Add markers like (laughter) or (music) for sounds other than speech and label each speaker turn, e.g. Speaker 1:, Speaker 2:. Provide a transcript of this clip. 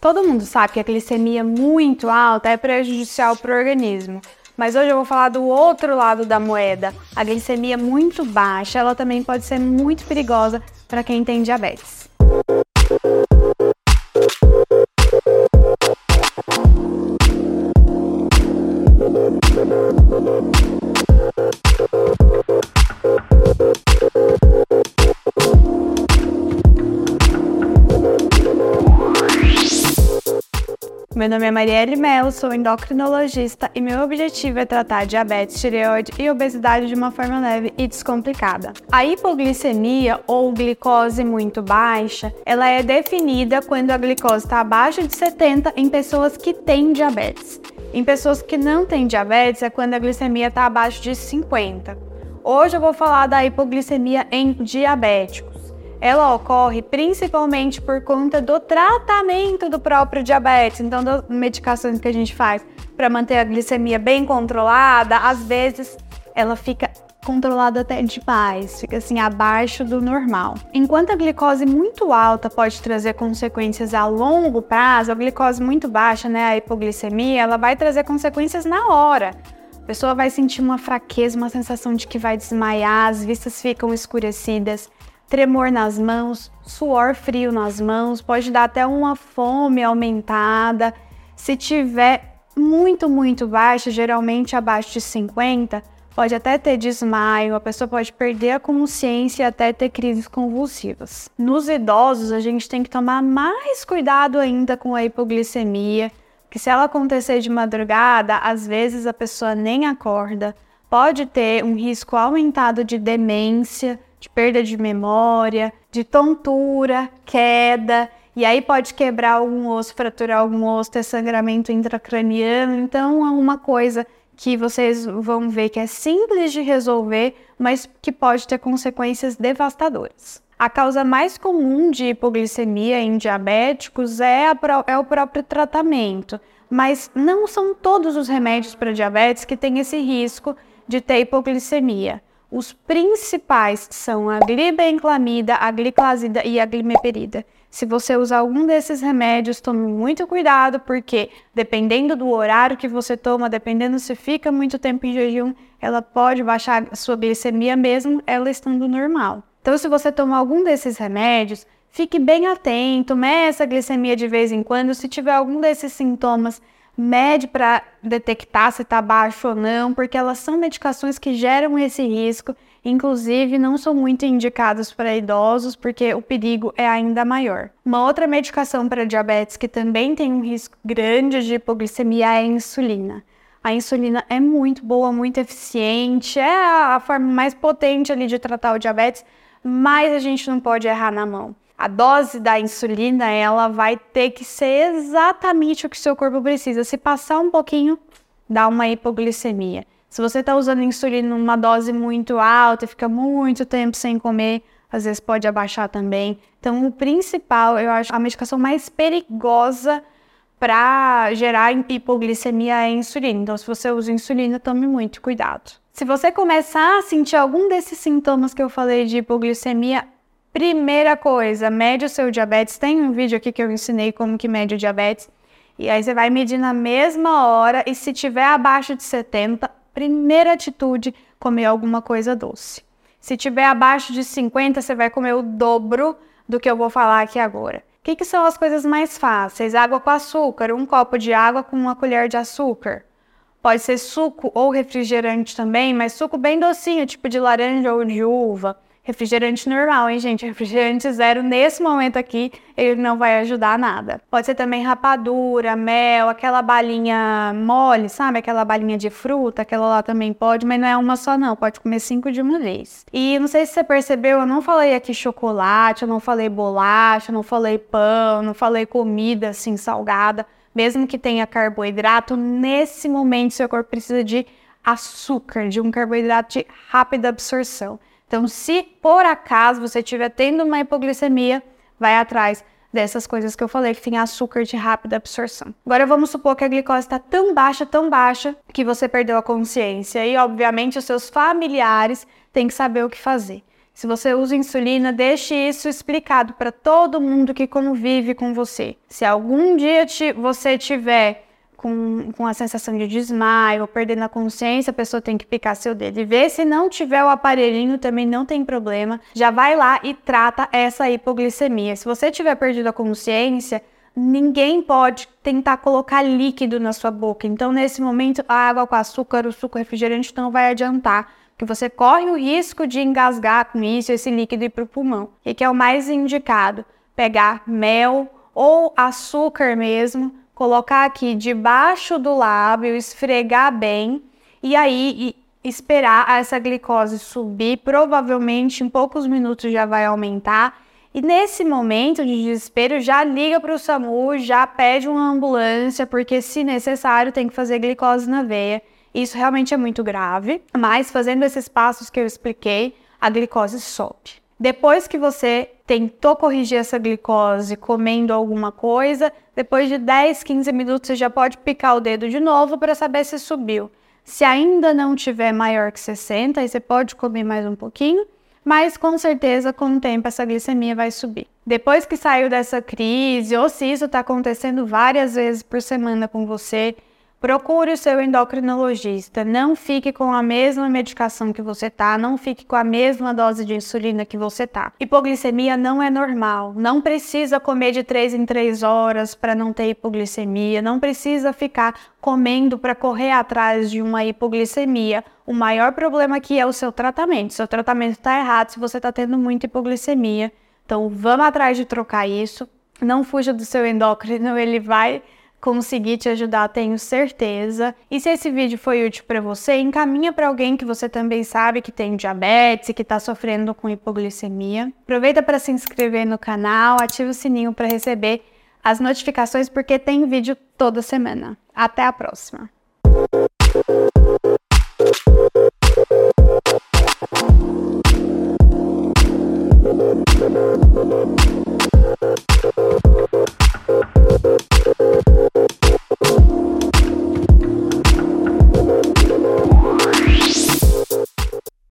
Speaker 1: Todo mundo sabe que a glicemia muito alta é prejudicial para o organismo. Mas hoje eu vou falar do outro lado da moeda. A glicemia muito baixa, ela também pode ser muito perigosa para quem tem diabetes. Meu nome é Marielle Mello, sou endocrinologista e meu objetivo é tratar diabetes, tireoide e obesidade de uma forma leve e descomplicada. A hipoglicemia ou glicose muito baixa, ela é definida quando a glicose está abaixo de 70 em pessoas que têm diabetes. Em pessoas que não têm diabetes é quando a glicemia está abaixo de 50. Hoje eu vou falar da hipoglicemia em diabéticos ela ocorre principalmente por conta do tratamento do próprio diabetes, então das medicações que a gente faz para manter a glicemia bem controlada, às vezes ela fica controlada até demais, fica assim abaixo do normal. Enquanto a glicose muito alta pode trazer consequências a longo prazo, a glicose muito baixa, né, a hipoglicemia, ela vai trazer consequências na hora. A pessoa vai sentir uma fraqueza, uma sensação de que vai desmaiar, as vistas ficam escurecidas, tremor nas mãos, suor frio nas mãos, pode dar até uma fome aumentada. Se tiver muito, muito baixo, geralmente abaixo de 50, pode até ter desmaio, a pessoa pode perder a consciência e até ter crises convulsivas. Nos idosos, a gente tem que tomar mais cuidado ainda com a hipoglicemia, que se ela acontecer de madrugada, às vezes a pessoa nem acorda, pode ter um risco aumentado de demência de perda de memória, de tontura, queda, e aí pode quebrar algum osso, fraturar algum osso, ter sangramento intracraniano. Então é uma coisa que vocês vão ver que é simples de resolver, mas que pode ter consequências devastadoras. A causa mais comum de hipoglicemia em diabéticos é, a, é o próprio tratamento, mas não são todos os remédios para diabetes que têm esse risco de ter hipoglicemia. Os principais são a glibenclamida, a gliclazida e a glimeperida. Se você usar algum desses remédios, tome muito cuidado, porque dependendo do horário que você toma, dependendo se fica muito tempo em jejum, ela pode baixar a sua glicemia mesmo ela estando normal. Então, se você tomar algum desses remédios, fique bem atento, meça a glicemia de vez em quando. Se tiver algum desses sintomas, mede para detectar se está baixo ou não, porque elas são medicações que geram esse risco, inclusive não são muito indicadas para idosos, porque o perigo é ainda maior. Uma outra medicação para diabetes que também tem um risco grande de hipoglicemia é a insulina. A insulina é muito boa, muito eficiente, é a forma mais potente ali de tratar o diabetes, mas a gente não pode errar na mão a dose da insulina ela vai ter que ser exatamente o que seu corpo precisa. Se passar um pouquinho, dá uma hipoglicemia. Se você está usando insulina numa dose muito alta e fica muito tempo sem comer, às vezes pode abaixar também. Então, o principal, eu acho, a medicação mais perigosa para gerar hipoglicemia é a insulina. Então, se você usa insulina, tome muito cuidado. Se você começar a sentir algum desses sintomas que eu falei de hipoglicemia, Primeira coisa, mede o seu diabetes. Tem um vídeo aqui que eu ensinei como que mede o diabetes. E aí você vai medir na mesma hora e se tiver abaixo de 70, primeira atitude, comer alguma coisa doce. Se tiver abaixo de 50, você vai comer o dobro do que eu vou falar aqui agora. O que, que são as coisas mais fáceis? Água com açúcar, um copo de água com uma colher de açúcar. Pode ser suco ou refrigerante também, mas suco bem docinho, tipo de laranja ou de uva. Refrigerante normal, hein, gente? (laughs) Refrigerante zero nesse momento aqui, ele não vai ajudar nada. Pode ser também rapadura, mel, aquela balinha mole, sabe? Aquela balinha de fruta, aquela lá também pode, mas não é uma só não, pode comer cinco de uma vez. E não sei se você percebeu, eu não falei aqui chocolate, eu não falei bolacha, eu não falei pão, não falei comida assim salgada. Mesmo que tenha carboidrato, nesse momento seu corpo precisa de açúcar, de um carboidrato de rápida absorção. Então, se por acaso você estiver tendo uma hipoglicemia, vai atrás dessas coisas que eu falei, que tem açúcar de rápida absorção. Agora vamos supor que a glicose está tão baixa, tão baixa, que você perdeu a consciência. E, obviamente, os seus familiares têm que saber o que fazer. Se você usa insulina, deixe isso explicado para todo mundo que convive com você. Se algum dia você tiver com, com a sensação de desmaio perdendo a consciência, a pessoa tem que picar seu dedo e ver. Se não tiver o aparelhinho, também não tem problema. Já vai lá e trata essa hipoglicemia. Se você tiver perdido a consciência, ninguém pode tentar colocar líquido na sua boca. Então, nesse momento, a água com açúcar, o suco refrigerante não vai adiantar, porque você corre o risco de engasgar com isso, esse líquido ir para o pulmão. E que é o mais indicado? Pegar mel ou açúcar mesmo, colocar aqui debaixo do lábio, esfregar bem e aí esperar essa glicose subir. Provavelmente em poucos minutos já vai aumentar. E nesse momento de desespero, já liga para o SAMU, já pede uma ambulância, porque se necessário tem que fazer glicose na veia. Isso realmente é muito grave, mas fazendo esses passos que eu expliquei, a glicose sobe. Depois que você tentou corrigir essa glicose comendo alguma coisa, depois de 10, 15 minutos você já pode picar o dedo de novo para saber se subiu. Se ainda não tiver maior que 60, aí você pode comer mais um pouquinho, mas com certeza com o tempo essa glicemia vai subir. Depois que saiu dessa crise, ou se isso está acontecendo várias vezes por semana com você, Procure o seu endocrinologista. Não fique com a mesma medicação que você tá, não fique com a mesma dose de insulina que você tá. Hipoglicemia não é normal. Não precisa comer de 3 em 3 horas para não ter hipoglicemia, não precisa ficar comendo para correr atrás de uma hipoglicemia. O maior problema aqui é o seu tratamento. Seu tratamento está errado se você está tendo muita hipoglicemia. Então, vamos atrás de trocar isso. Não fuja do seu endócrino, ele vai conseguir te ajudar, tenho certeza. E se esse vídeo foi útil para você, encaminha para alguém que você também sabe que tem diabetes e que está sofrendo com hipoglicemia. Aproveita para se inscrever no canal, ativa o sininho para receber as notificações porque tem vídeo toda semana. Até a próxima. Thank.